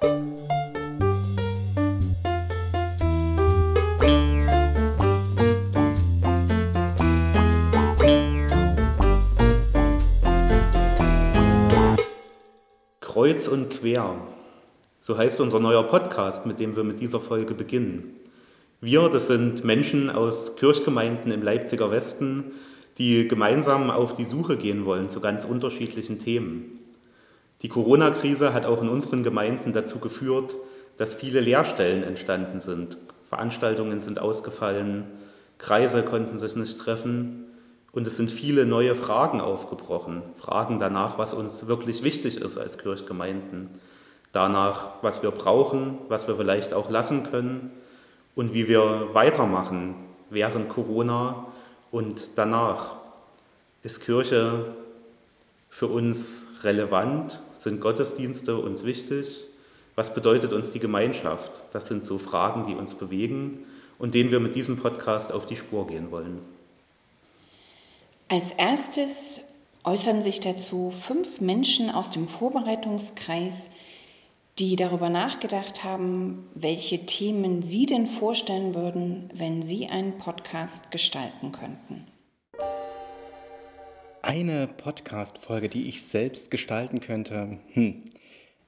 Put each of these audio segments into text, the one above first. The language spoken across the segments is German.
Kreuz und quer. So heißt unser neuer Podcast, mit dem wir mit dieser Folge beginnen. Wir, das sind Menschen aus Kirchgemeinden im Leipziger Westen, die gemeinsam auf die Suche gehen wollen zu ganz unterschiedlichen Themen. Die Corona-Krise hat auch in unseren Gemeinden dazu geführt, dass viele Lehrstellen entstanden sind. Veranstaltungen sind ausgefallen, Kreise konnten sich nicht treffen und es sind viele neue Fragen aufgebrochen. Fragen danach, was uns wirklich wichtig ist als Kirchgemeinden. Danach, was wir brauchen, was wir vielleicht auch lassen können und wie wir weitermachen während Corona und danach. Ist Kirche für uns relevant? Sind Gottesdienste uns wichtig? Was bedeutet uns die Gemeinschaft? Das sind so Fragen, die uns bewegen und denen wir mit diesem Podcast auf die Spur gehen wollen. Als erstes äußern sich dazu fünf Menschen aus dem Vorbereitungskreis, die darüber nachgedacht haben, welche Themen sie denn vorstellen würden, wenn sie einen Podcast gestalten könnten. Eine Podcast-Folge, die ich selbst gestalten könnte, hm,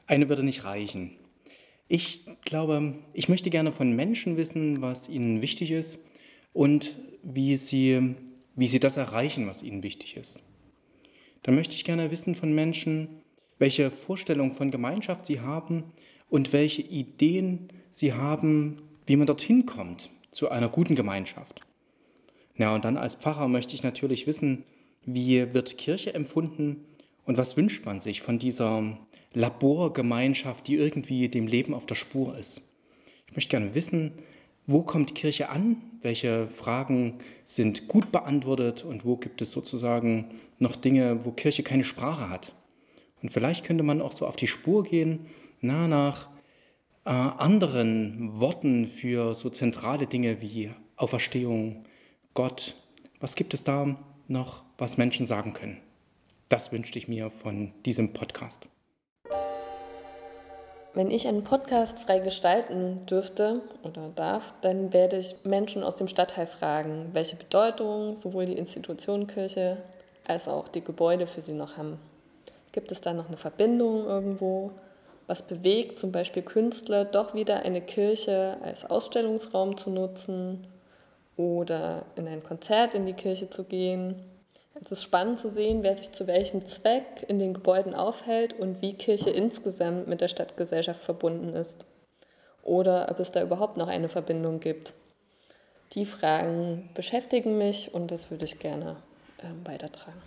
eine würde nicht reichen. Ich glaube, ich möchte gerne von Menschen wissen, was ihnen wichtig ist und wie sie wie sie das erreichen, was ihnen wichtig ist. Dann möchte ich gerne wissen von Menschen, welche Vorstellung von Gemeinschaft sie haben und welche Ideen sie haben, wie man dorthin kommt zu einer guten Gemeinschaft. Ja, und dann als Pfarrer möchte ich natürlich wissen, wie wird Kirche empfunden und was wünscht man sich von dieser Laborgemeinschaft, die irgendwie dem Leben auf der Spur ist. Ich möchte gerne wissen, wo kommt Kirche an? Welche Fragen sind gut beantwortet und wo gibt es sozusagen noch Dinge, wo Kirche keine Sprache hat? Und vielleicht könnte man auch so auf die Spur gehen, nah nach äh, anderen Worten für so zentrale Dinge wie Auferstehung, Gott. Was gibt es da noch, was Menschen sagen können? Das wünschte ich mir von diesem Podcast. Wenn ich einen Podcast frei gestalten dürfte oder darf, dann werde ich Menschen aus dem Stadtteil fragen, welche Bedeutung sowohl die Institution Kirche als auch die Gebäude für sie noch haben. Gibt es da noch eine Verbindung irgendwo? Was bewegt zum Beispiel Künstler, doch wieder eine Kirche als Ausstellungsraum zu nutzen oder in ein Konzert in die Kirche zu gehen? Es ist spannend zu sehen, wer sich zu welchem Zweck in den Gebäuden aufhält und wie Kirche insgesamt mit der Stadtgesellschaft verbunden ist. Oder ob es da überhaupt noch eine Verbindung gibt. Die Fragen beschäftigen mich und das würde ich gerne äh, weitertragen.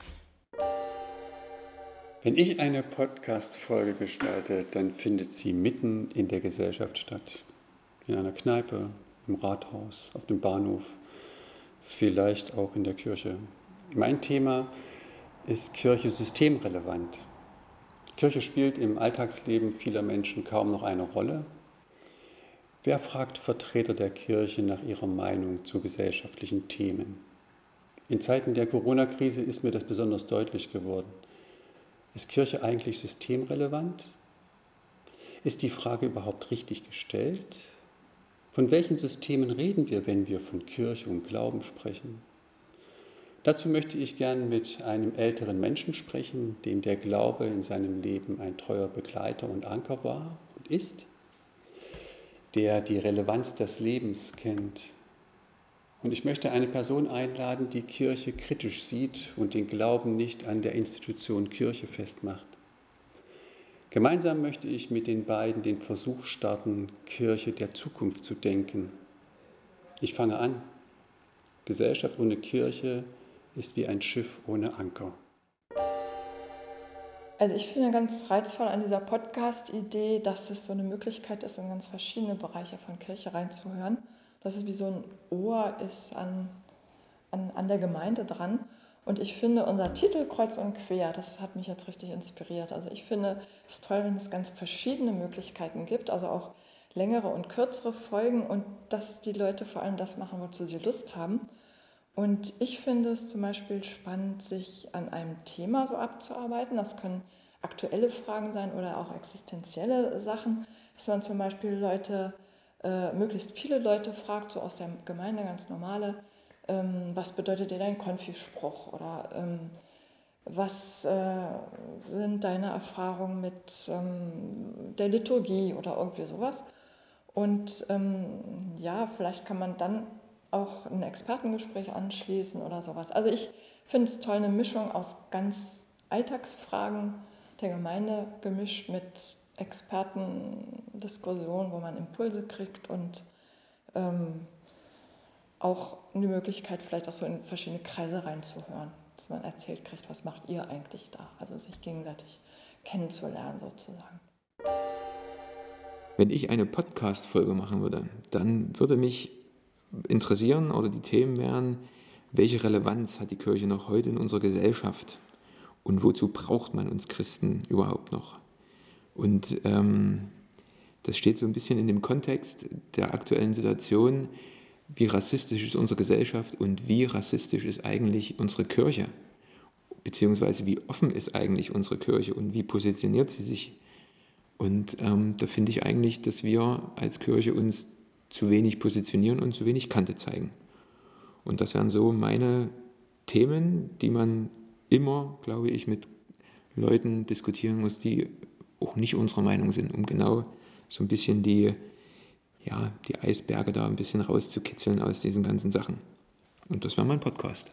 Wenn ich eine Podcast-Folge gestalte, dann findet sie mitten in der Gesellschaft statt. In einer Kneipe, im Rathaus, auf dem Bahnhof, vielleicht auch in der Kirche. Mein Thema ist Kirche systemrelevant. Kirche spielt im Alltagsleben vieler Menschen kaum noch eine Rolle. Wer fragt Vertreter der Kirche nach ihrer Meinung zu gesellschaftlichen Themen? In Zeiten der Corona-Krise ist mir das besonders deutlich geworden. Ist Kirche eigentlich systemrelevant? Ist die Frage überhaupt richtig gestellt? Von welchen Systemen reden wir, wenn wir von Kirche und Glauben sprechen? Dazu möchte ich gern mit einem älteren Menschen sprechen, dem der Glaube in seinem Leben ein treuer Begleiter und Anker war und ist, der die Relevanz des Lebens kennt. Und ich möchte eine Person einladen, die Kirche kritisch sieht und den Glauben nicht an der Institution Kirche festmacht. Gemeinsam möchte ich mit den beiden den Versuch starten, Kirche der Zukunft zu denken. Ich fange an. Gesellschaft ohne Kirche ist wie ein Schiff ohne Anker. Also ich finde ganz reizvoll an dieser Podcast-Idee, dass es so eine Möglichkeit ist, in ganz verschiedene Bereiche von Kirche reinzuhören. Dass es wie so ein Ohr ist an, an, an der Gemeinde dran. Und ich finde unser Titel Kreuz und Quer, das hat mich jetzt richtig inspiriert. Also ich finde es toll, wenn es ganz verschiedene Möglichkeiten gibt, also auch längere und kürzere Folgen und dass die Leute vor allem das machen, wozu sie Lust haben. Und ich finde es zum Beispiel spannend, sich an einem Thema so abzuarbeiten. Das können aktuelle Fragen sein oder auch existenzielle Sachen, dass man zum Beispiel Leute, äh, möglichst viele Leute fragt, so aus der Gemeinde ganz normale, ähm, was bedeutet dir dein Konfispruch oder ähm, was äh, sind deine Erfahrungen mit ähm, der Liturgie oder irgendwie sowas. Und ähm, ja, vielleicht kann man dann auch ein Expertengespräch anschließen oder sowas. Also ich finde es toll, eine Mischung aus ganz Alltagsfragen der Gemeinde gemischt mit Expertendiskussionen, wo man Impulse kriegt und ähm, auch eine Möglichkeit, vielleicht auch so in verschiedene Kreise reinzuhören, dass man erzählt kriegt, was macht ihr eigentlich da? Also sich gegenseitig kennenzulernen sozusagen. Wenn ich eine Podcast-Folge machen würde, dann würde mich interessieren oder die Themen wären, welche Relevanz hat die Kirche noch heute in unserer Gesellschaft und wozu braucht man uns Christen überhaupt noch? Und ähm, das steht so ein bisschen in dem Kontext der aktuellen Situation, wie rassistisch ist unsere Gesellschaft und wie rassistisch ist eigentlich unsere Kirche, beziehungsweise wie offen ist eigentlich unsere Kirche und wie positioniert sie sich. Und ähm, da finde ich eigentlich, dass wir als Kirche uns zu wenig positionieren und zu wenig Kante zeigen. Und das wären so meine Themen, die man immer, glaube ich, mit Leuten diskutieren muss, die auch nicht unserer Meinung sind, um genau so ein bisschen die, ja, die Eisberge da ein bisschen rauszukitzeln aus diesen ganzen Sachen. Und das wäre mein Podcast.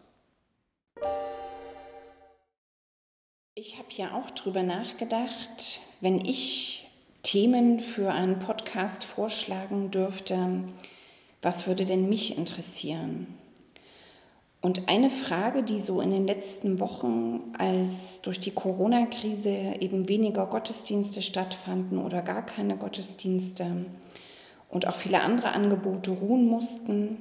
Ich habe ja auch drüber nachgedacht, wenn ich Themen für einen Podcast vorschlagen dürfte, was würde denn mich interessieren? Und eine Frage, die so in den letzten Wochen, als durch die Corona-Krise eben weniger Gottesdienste stattfanden oder gar keine Gottesdienste und auch viele andere Angebote ruhen mussten,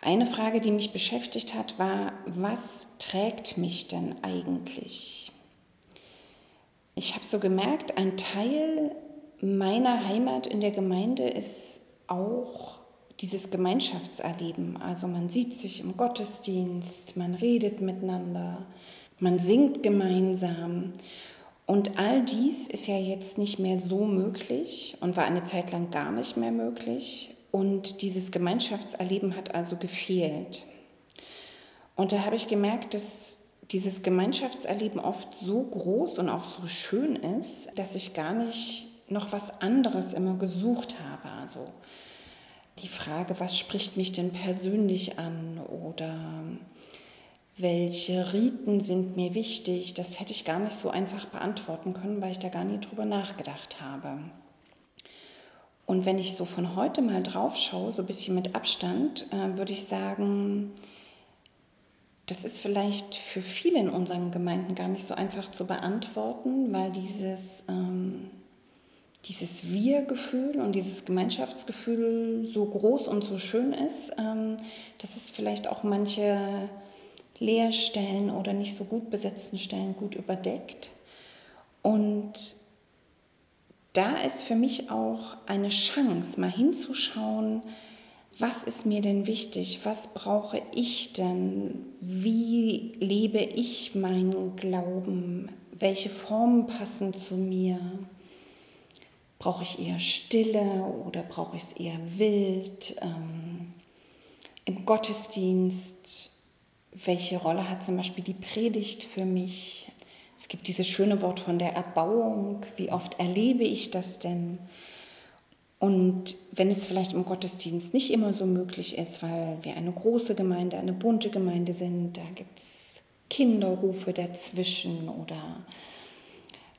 eine Frage, die mich beschäftigt hat, war, was trägt mich denn eigentlich? Ich habe so gemerkt, ein Teil meiner Heimat in der Gemeinde ist auch dieses Gemeinschaftserleben. Also man sieht sich im Gottesdienst, man redet miteinander, man singt gemeinsam. Und all dies ist ja jetzt nicht mehr so möglich und war eine Zeit lang gar nicht mehr möglich. Und dieses Gemeinschaftserleben hat also gefehlt. Und da habe ich gemerkt, dass dieses Gemeinschaftserleben oft so groß und auch so schön ist, dass ich gar nicht noch was anderes immer gesucht habe. Also die Frage, was spricht mich denn persönlich an oder welche Riten sind mir wichtig, das hätte ich gar nicht so einfach beantworten können, weil ich da gar nie drüber nachgedacht habe. Und wenn ich so von heute mal drauf schaue, so ein bisschen mit Abstand, äh, würde ich sagen, das ist vielleicht für viele in unseren Gemeinden gar nicht so einfach zu beantworten, weil dieses ähm, dieses Wir-Gefühl und dieses Gemeinschaftsgefühl so groß und so schön ist, ähm, dass es vielleicht auch manche Leerstellen oder nicht so gut besetzten Stellen gut überdeckt. Und da ist für mich auch eine Chance, mal hinzuschauen, was ist mir denn wichtig, was brauche ich denn, wie lebe ich meinen Glauben, welche Formen passen zu mir. Brauche ich eher Stille oder brauche ich es eher wild? Ähm, Im Gottesdienst, welche Rolle hat zum Beispiel die Predigt für mich? Es gibt dieses schöne Wort von der Erbauung. Wie oft erlebe ich das denn? Und wenn es vielleicht im Gottesdienst nicht immer so möglich ist, weil wir eine große Gemeinde, eine bunte Gemeinde sind, da gibt es Kinderrufe dazwischen oder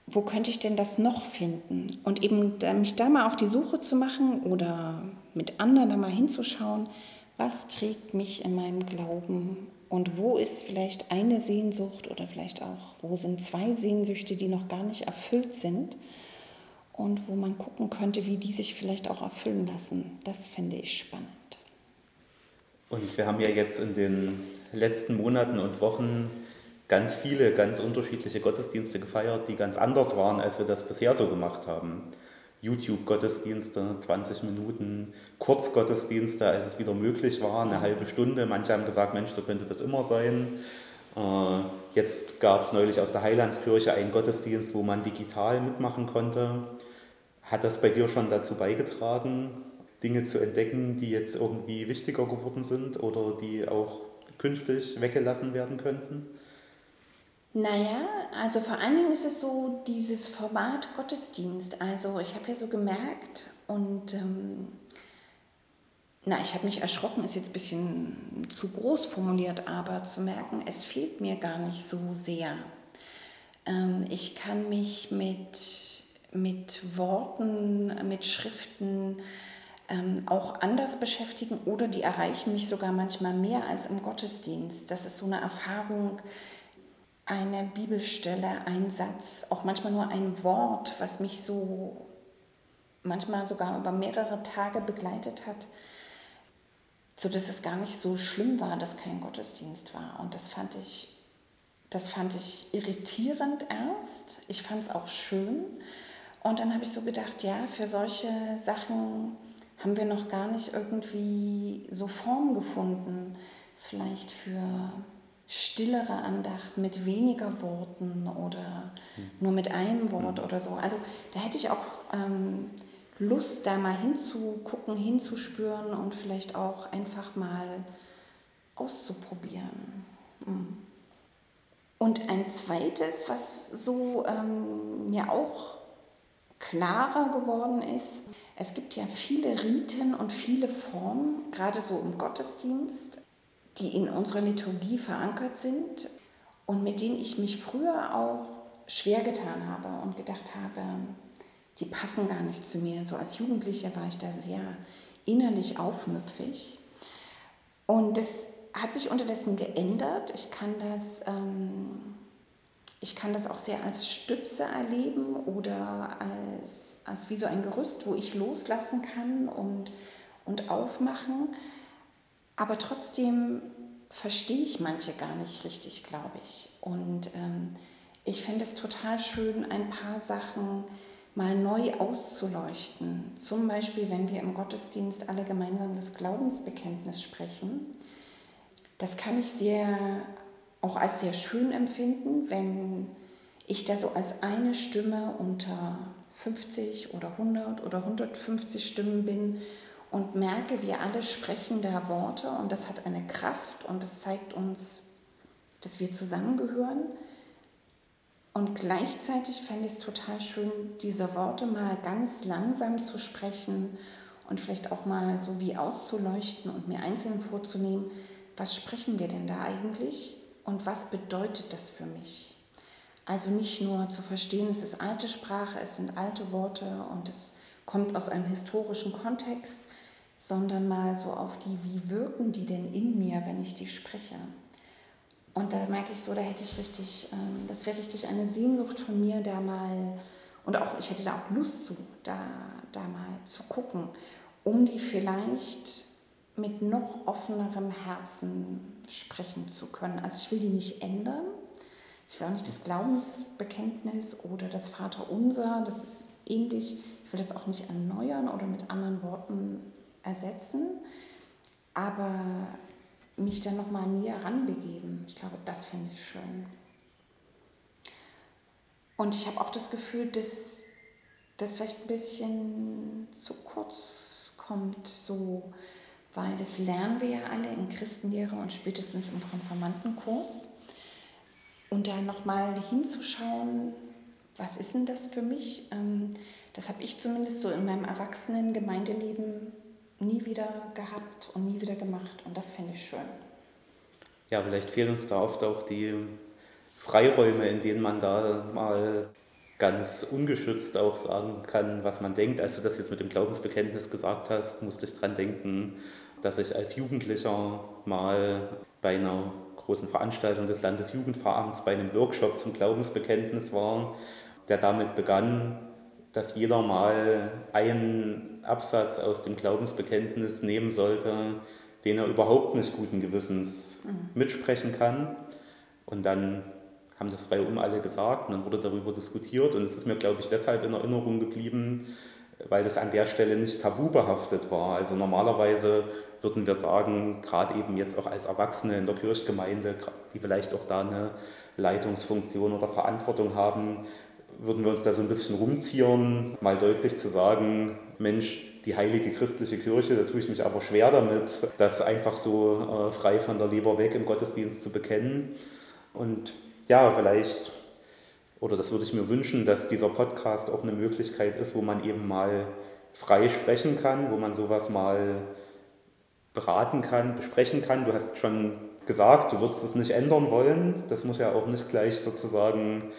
wo könnte ich denn das noch finden? Und eben mich da mal auf die Suche zu machen oder mit anderen da mal hinzuschauen, was trägt mich in meinem Glauben und wo ist vielleicht eine Sehnsucht oder vielleicht auch, wo sind zwei Sehnsüchte, die noch gar nicht erfüllt sind und wo man gucken könnte, wie die sich vielleicht auch erfüllen lassen. Das finde ich spannend. Und wir haben ja jetzt in den letzten Monaten und Wochen ganz viele, ganz unterschiedliche Gottesdienste gefeiert, die ganz anders waren, als wir das bisher so gemacht haben. YouTube-Gottesdienste, 20 Minuten, Kurzgottesdienste, als es wieder möglich war, eine halbe Stunde. Manche haben gesagt, Mensch, so könnte das immer sein. Äh, jetzt gab es neulich aus der Heilandskirche einen Gottesdienst, wo man digital mitmachen konnte. Hat das bei dir schon dazu beigetragen, Dinge zu entdecken, die jetzt irgendwie wichtiger geworden sind oder die auch künftig weggelassen werden könnten? Naja, also vor allen Dingen ist es so dieses Format Gottesdienst. Also ich habe ja so gemerkt und ähm, na, ich habe mich erschrocken, ist jetzt ein bisschen zu groß formuliert, aber zu merken, es fehlt mir gar nicht so sehr. Ähm, ich kann mich mit, mit Worten, mit Schriften ähm, auch anders beschäftigen oder die erreichen mich sogar manchmal mehr als im Gottesdienst. Das ist so eine Erfahrung, eine Bibelstelle, ein Satz, auch manchmal nur ein Wort, was mich so manchmal sogar über mehrere Tage begleitet hat, so dass es gar nicht so schlimm war, dass kein Gottesdienst war. Und das fand ich, das fand ich irritierend erst. Ich fand es auch schön. Und dann habe ich so gedacht, ja, für solche Sachen haben wir noch gar nicht irgendwie so Form gefunden. Vielleicht für stillere Andacht mit weniger Worten oder hm. nur mit einem Wort hm. oder so. Also da hätte ich auch ähm, Lust, da mal hinzugucken, hinzuspüren und vielleicht auch einfach mal auszuprobieren. Hm. Und ein zweites, was so ähm, mir auch klarer geworden ist, es gibt ja viele Riten und viele Formen, gerade so im Gottesdienst, die in unserer Liturgie verankert sind und mit denen ich mich früher auch schwer getan habe und gedacht habe, die passen gar nicht zu mir. So als Jugendliche war ich da sehr innerlich aufmüpfig. Und das hat sich unterdessen geändert. Ich kann das, ähm, ich kann das auch sehr als Stütze erleben oder als, als wie so ein Gerüst, wo ich loslassen kann und, und aufmachen. Aber trotzdem verstehe ich manche gar nicht richtig, glaube ich. Und ähm, ich fände es total schön, ein paar Sachen mal neu auszuleuchten. Zum Beispiel, wenn wir im Gottesdienst alle gemeinsam das Glaubensbekenntnis sprechen. Das kann ich sehr, auch als sehr schön empfinden, wenn ich da so als eine Stimme unter 50 oder 100 oder 150 Stimmen bin und merke, wir alle sprechen da Worte und das hat eine Kraft und das zeigt uns, dass wir zusammengehören. Und gleichzeitig fände ich es total schön, diese Worte mal ganz langsam zu sprechen und vielleicht auch mal so wie auszuleuchten und mir einzeln vorzunehmen, was sprechen wir denn da eigentlich und was bedeutet das für mich? Also nicht nur zu verstehen, es ist alte Sprache, es sind alte Worte und es kommt aus einem historischen Kontext, sondern mal so auf die, wie wirken die denn in mir, wenn ich die spreche. Und da merke ich so, da hätte ich richtig, ähm, das wäre richtig eine Sehnsucht von mir, da mal, und auch ich hätte da auch Lust zu, da, da mal zu gucken, um die vielleicht mit noch offenerem Herzen sprechen zu können. Also ich will die nicht ändern. Ich will auch nicht das Glaubensbekenntnis oder das Vaterunser, das ist ähnlich. Ich will das auch nicht erneuern oder mit anderen Worten ersetzen, aber mich dann nochmal näher ranbegeben. Ich glaube, das finde ich schön. Und ich habe auch das Gefühl, dass das vielleicht ein bisschen zu kurz kommt, so, weil das lernen wir ja alle in Christenlehre und spätestens im Konformantenkurs. Und da nochmal hinzuschauen, was ist denn das für mich? Ähm, das habe ich zumindest so in meinem erwachsenen Gemeindeleben nie wieder gehabt und nie wieder gemacht. Und das finde ich schön. Ja, vielleicht fehlen uns da oft auch die Freiräume, in denen man da mal ganz ungeschützt auch sagen kann, was man denkt. Als du das jetzt mit dem Glaubensbekenntnis gesagt hast, musste ich daran denken, dass ich als Jugendlicher mal bei einer großen Veranstaltung des Landesjugendveramts bei einem Workshop zum Glaubensbekenntnis war, der damit begann, dass jeder mal einen Absatz aus dem Glaubensbekenntnis nehmen sollte, den er überhaupt nicht guten Gewissens mhm. mitsprechen kann. Und dann haben das frei um alle gesagt und dann wurde darüber diskutiert und es ist mir, glaube ich, deshalb in Erinnerung geblieben, weil das an der Stelle nicht tabu behaftet war. Also normalerweise würden wir sagen, gerade eben jetzt auch als Erwachsene in der Kirchgemeinde, die vielleicht auch da eine Leitungsfunktion oder Verantwortung haben, würden wir uns da so ein bisschen rumziehen, mal deutlich zu sagen, Mensch, die heilige christliche Kirche, da tue ich mich aber schwer damit, das einfach so äh, frei von der Leber weg im Gottesdienst zu bekennen. Und ja, vielleicht, oder das würde ich mir wünschen, dass dieser Podcast auch eine Möglichkeit ist, wo man eben mal frei sprechen kann, wo man sowas mal beraten kann, besprechen kann. Du hast schon gesagt, du wirst es nicht ändern wollen. Das muss ja auch nicht gleich sozusagen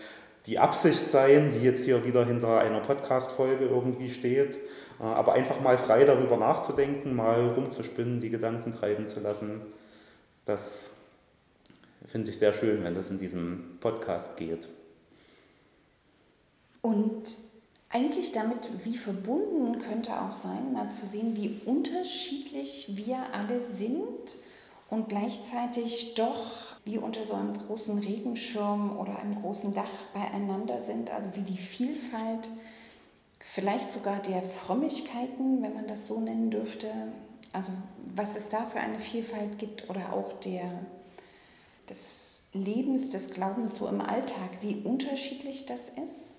die Absicht sein, die jetzt hier wieder hinter einer Podcast-Folge irgendwie steht. Äh, aber einfach mal frei darüber nachzudenken, mal rumzuspinnen, die Gedanken treiben zu lassen, das finde ich sehr schön, wenn das in diesem Podcast geht. Und eigentlich damit wie verbunden könnte auch sein, mal zu sehen, wie unterschiedlich wir alle sind und gleichzeitig doch wie unter so einem großen Regenschirm oder einem großen Dach beieinander sind, also wie die Vielfalt vielleicht sogar der Frömmigkeiten, wenn man das so nennen dürfte, also was es da für eine Vielfalt gibt oder auch der, des Lebens, des Glaubens so im Alltag, wie unterschiedlich das ist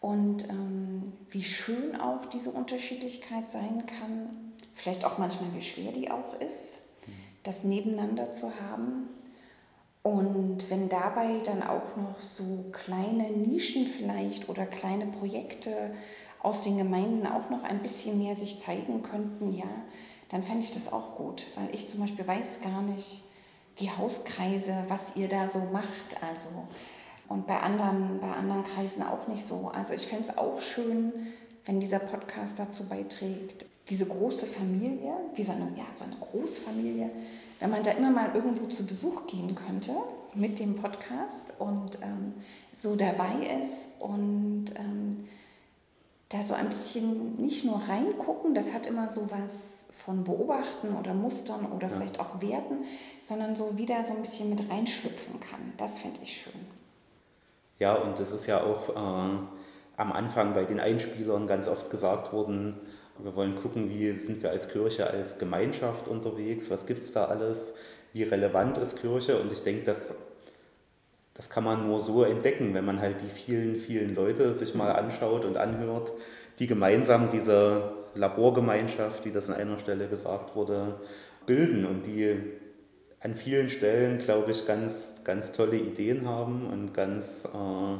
und ähm, wie schön auch diese Unterschiedlichkeit sein kann, vielleicht auch manchmal wie schwer die auch ist, das nebeneinander zu haben. Und wenn dabei dann auch noch so kleine Nischen vielleicht oder kleine Projekte aus den Gemeinden auch noch ein bisschen mehr sich zeigen könnten, ja, dann fände ich das auch gut, weil ich zum Beispiel weiß gar nicht, die Hauskreise, was ihr da so macht, also und bei anderen, bei anderen Kreisen auch nicht so. Also ich fände es auch schön, wenn dieser Podcast dazu beiträgt, diese große Familie, wie so eine, ja, so eine Großfamilie, wenn man da immer mal irgendwo zu Besuch gehen könnte mit dem Podcast und ähm, so dabei ist und ähm, da so ein bisschen nicht nur reingucken, das hat immer so was von Beobachten oder Mustern oder ja. vielleicht auch Werten, sondern so wieder so ein bisschen mit reinschlüpfen kann. Das fände ich schön. Ja, und das ist ja auch äh, am Anfang bei den Einspielern ganz oft gesagt worden, wir wollen gucken, wie sind wir als Kirche, als Gemeinschaft unterwegs, was gibt es da alles, wie relevant ist Kirche? Und ich denke, das, das kann man nur so entdecken, wenn man halt die vielen, vielen Leute sich mal anschaut und anhört, die gemeinsam diese Laborgemeinschaft, wie das an einer Stelle gesagt wurde, bilden und die an vielen Stellen, glaube ich, ganz, ganz tolle Ideen haben und ganz äh,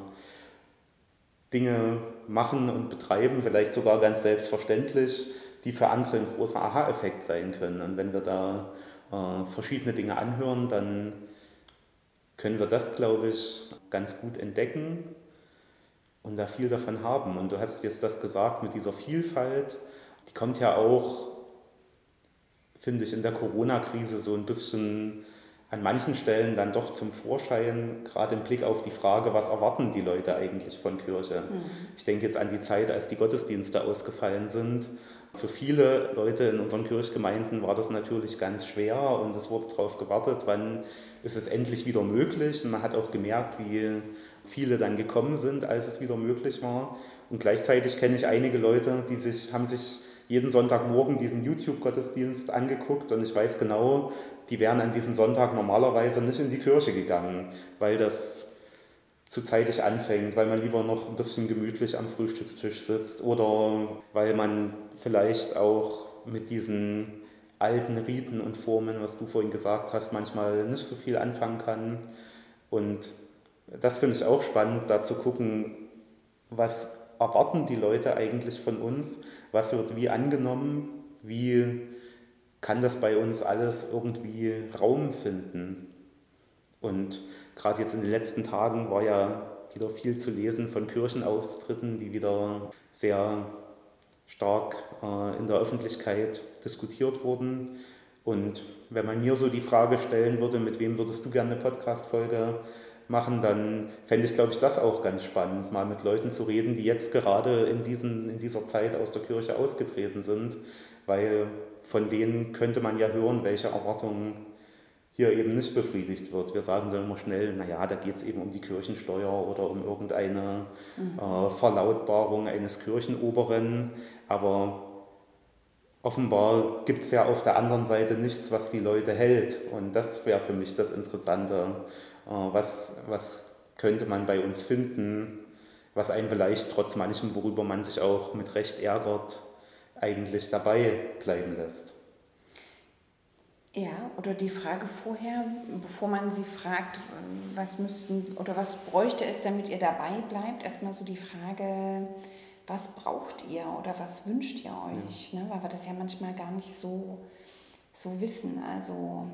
Dinge machen und betreiben, vielleicht sogar ganz selbstverständlich, die für andere ein großer Aha-Effekt sein können. Und wenn wir da äh, verschiedene Dinge anhören, dann können wir das, glaube ich, ganz gut entdecken und da viel davon haben. Und du hast jetzt das gesagt mit dieser Vielfalt, die kommt ja auch, finde ich, in der Corona-Krise so ein bisschen an manchen Stellen dann doch zum Vorschein, gerade im Blick auf die Frage, was erwarten die Leute eigentlich von Kirche. Mhm. Ich denke jetzt an die Zeit, als die Gottesdienste ausgefallen sind. Für viele Leute in unseren Kirchgemeinden war das natürlich ganz schwer und es wurde darauf gewartet, wann ist es endlich wieder möglich. Und man hat auch gemerkt, wie viele dann gekommen sind, als es wieder möglich war. Und gleichzeitig kenne ich einige Leute, die sich, haben sich jeden Sonntagmorgen diesen YouTube-Gottesdienst angeguckt und ich weiß genau, die wären an diesem Sonntag normalerweise nicht in die Kirche gegangen, weil das zu zeitig anfängt, weil man lieber noch ein bisschen gemütlich am Frühstückstisch sitzt oder weil man vielleicht auch mit diesen alten Riten und Formen, was du vorhin gesagt hast, manchmal nicht so viel anfangen kann. Und das finde ich auch spannend, da zu gucken, was erwarten die Leute eigentlich von uns, was wird wie angenommen, wie kann das bei uns alles irgendwie Raum finden. Und gerade jetzt in den letzten Tagen war ja wieder viel zu lesen von Kirchenaustritten, die wieder sehr stark äh, in der Öffentlichkeit diskutiert wurden. Und wenn man mir so die Frage stellen würde, mit wem würdest du gerne eine Podcast-Folge machen, dann fände ich, glaube ich, das auch ganz spannend, mal mit Leuten zu reden, die jetzt gerade in, diesen, in dieser Zeit aus der Kirche ausgetreten sind, weil von denen könnte man ja hören, welche Erwartungen hier eben nicht befriedigt wird. Wir sagen dann immer schnell, naja, da geht es eben um die Kirchensteuer oder um irgendeine mhm. äh, Verlautbarung eines Kirchenoberen, aber offenbar gibt es ja auf der anderen Seite nichts, was die Leute hält. Und das wäre für mich das Interessante. Äh, was, was könnte man bei uns finden, was einen vielleicht trotz manchem, worüber man sich auch mit Recht ärgert, eigentlich dabei bleiben lässt? Ja, oder die Frage vorher, bevor man sie fragt, was müssten oder was bräuchte es, damit ihr dabei bleibt, erstmal so die Frage, was braucht ihr oder was wünscht ihr euch? Ja. Ne? Weil wir das ja manchmal gar nicht so, so wissen. Also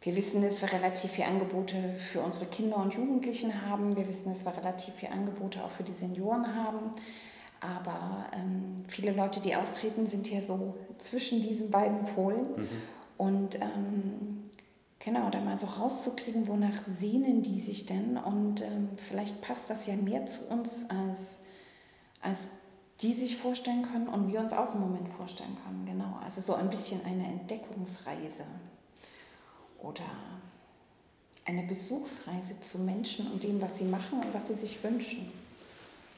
wir wissen, dass wir relativ viele Angebote für unsere Kinder und Jugendlichen haben. Wir wissen, dass wir relativ viele Angebote auch für die Senioren haben. Aber ähm, viele Leute, die austreten, sind hier so zwischen diesen beiden Polen. Mhm. Und ähm, genau, da mal so rauszukriegen, wonach sehnen die sich denn? Und ähm, vielleicht passt das ja mehr zu uns, als, als die sich vorstellen können und wir uns auch im Moment vorstellen können. Genau, also so ein bisschen eine Entdeckungsreise oder eine Besuchsreise zu Menschen und dem, was sie machen und was sie sich wünschen.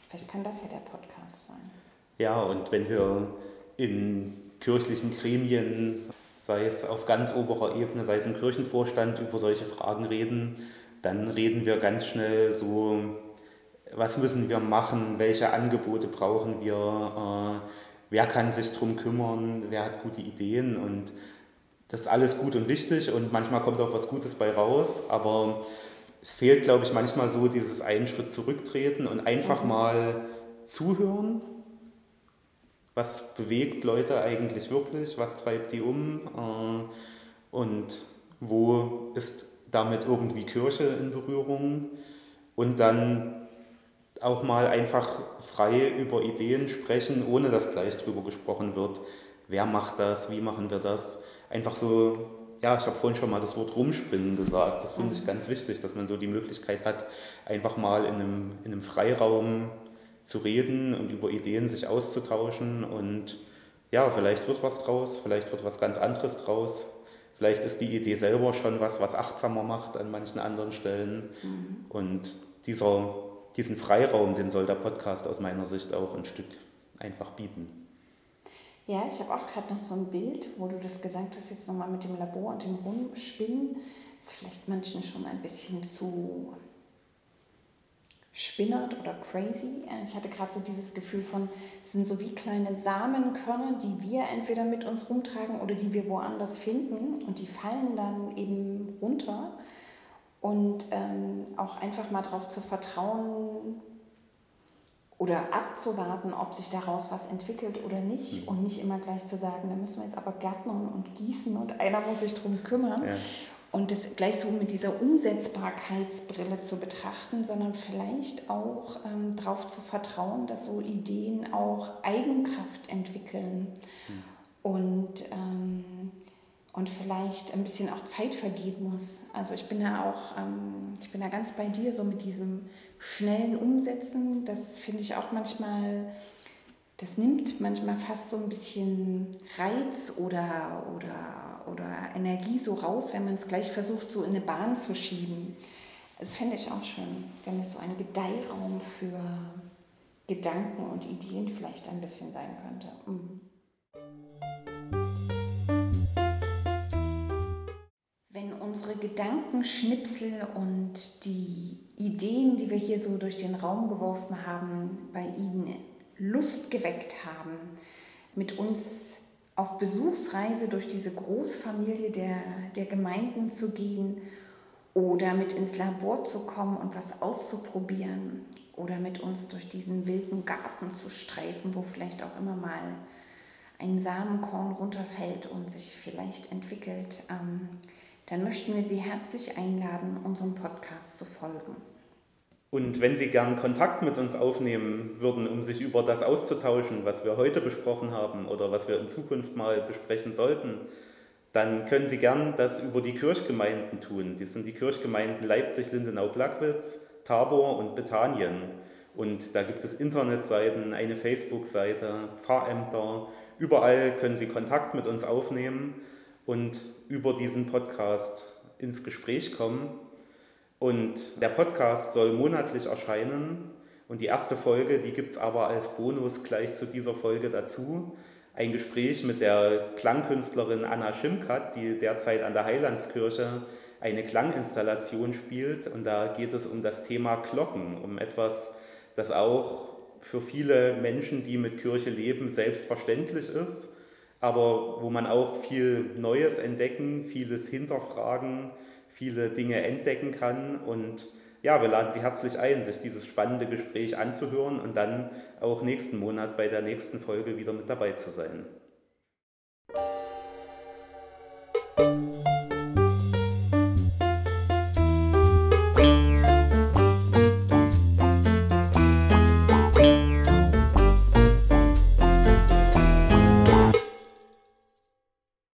Vielleicht kann das ja der Podcast sein. Ja, und wenn wir in kirchlichen Gremien sei es auf ganz oberer Ebene, sei es im Kirchenvorstand, über solche Fragen reden, dann reden wir ganz schnell so, was müssen wir machen, welche Angebote brauchen wir, äh, wer kann sich darum kümmern, wer hat gute Ideen und das ist alles gut und wichtig und manchmal kommt auch was Gutes bei raus, aber es fehlt, glaube ich, manchmal so dieses einen Schritt zurücktreten und einfach mhm. mal zuhören. Was bewegt Leute eigentlich wirklich, was treibt die um? Äh, und wo ist damit irgendwie Kirche in Berührung? Und dann auch mal einfach frei über Ideen sprechen, ohne dass gleich drüber gesprochen wird, wer macht das, wie machen wir das. Einfach so, ja, ich habe vorhin schon mal das Wort rumspinnen gesagt. Das finde ich mhm. ganz wichtig, dass man so die Möglichkeit hat, einfach mal in einem, in einem Freiraum zu reden und über Ideen sich auszutauschen und ja, vielleicht wird was draus, vielleicht wird was ganz anderes draus. Vielleicht ist die Idee selber schon was, was achtsamer macht an manchen anderen Stellen. Mhm. Und dieser, diesen Freiraum, den soll der Podcast aus meiner Sicht auch ein Stück einfach bieten. Ja, ich habe auch gerade noch so ein Bild, wo du das gesagt hast, jetzt nochmal mit dem Labor und dem Rumspinnen. Ist vielleicht manchen schon ein bisschen zu spinnert oder crazy. Äh, ich hatte gerade so dieses Gefühl von, es sind so wie kleine Samenkörner, die wir entweder mit uns rumtragen oder die wir woanders finden und die fallen dann eben runter. Und ähm, auch einfach mal darauf zu vertrauen oder abzuwarten, ob sich daraus was entwickelt oder nicht. Mhm. Und nicht immer gleich zu sagen, da müssen wir jetzt aber gärtnern und gießen und einer muss sich darum kümmern. Ja und das gleich so mit dieser Umsetzbarkeitsbrille zu betrachten, sondern vielleicht auch ähm, darauf zu vertrauen, dass so Ideen auch Eigenkraft entwickeln mhm. und, ähm, und vielleicht ein bisschen auch Zeit vergehen muss. Also ich bin da auch, ähm, ich bin da ganz bei dir, so mit diesem schnellen Umsetzen, das finde ich auch manchmal das nimmt manchmal fast so ein bisschen Reiz oder, oder oder Energie so raus, wenn man es gleich versucht, so in eine Bahn zu schieben. Das fände ich auch schön, wenn es so ein Gedeihraum für Gedanken und Ideen vielleicht ein bisschen sein könnte. Mhm. Wenn unsere Gedankenschnipsel und die Ideen, die wir hier so durch den Raum geworfen haben, bei Ihnen Lust geweckt haben, mit uns auf Besuchsreise durch diese Großfamilie der, der Gemeinden zu gehen oder mit ins Labor zu kommen und was auszuprobieren oder mit uns durch diesen wilden Garten zu streifen, wo vielleicht auch immer mal ein Samenkorn runterfällt und sich vielleicht entwickelt, ähm, dann möchten wir Sie herzlich einladen, unserem Podcast zu folgen. Und wenn Sie gern Kontakt mit uns aufnehmen würden, um sich über das auszutauschen, was wir heute besprochen haben oder was wir in Zukunft mal besprechen sollten, dann können Sie gern das über die Kirchgemeinden tun. Das sind die Kirchgemeinden Leipzig, Lindenau, Plagwitz, Tabor und Bethanien. Und da gibt es Internetseiten, eine Facebook-Seite, Pfarrämter. Überall können Sie Kontakt mit uns aufnehmen und über diesen Podcast ins Gespräch kommen. Und der Podcast soll monatlich erscheinen. Und die erste Folge, die gibt es aber als Bonus gleich zu dieser Folge dazu. Ein Gespräch mit der Klangkünstlerin Anna Schimkat, die derzeit an der Heilandskirche eine Klanginstallation spielt. Und da geht es um das Thema Glocken, um etwas, das auch für viele Menschen, die mit Kirche leben, selbstverständlich ist, aber wo man auch viel Neues entdecken, vieles hinterfragen, viele Dinge entdecken kann. Und ja, wir laden Sie herzlich ein, sich dieses spannende Gespräch anzuhören und dann auch nächsten Monat bei der nächsten Folge wieder mit dabei zu sein.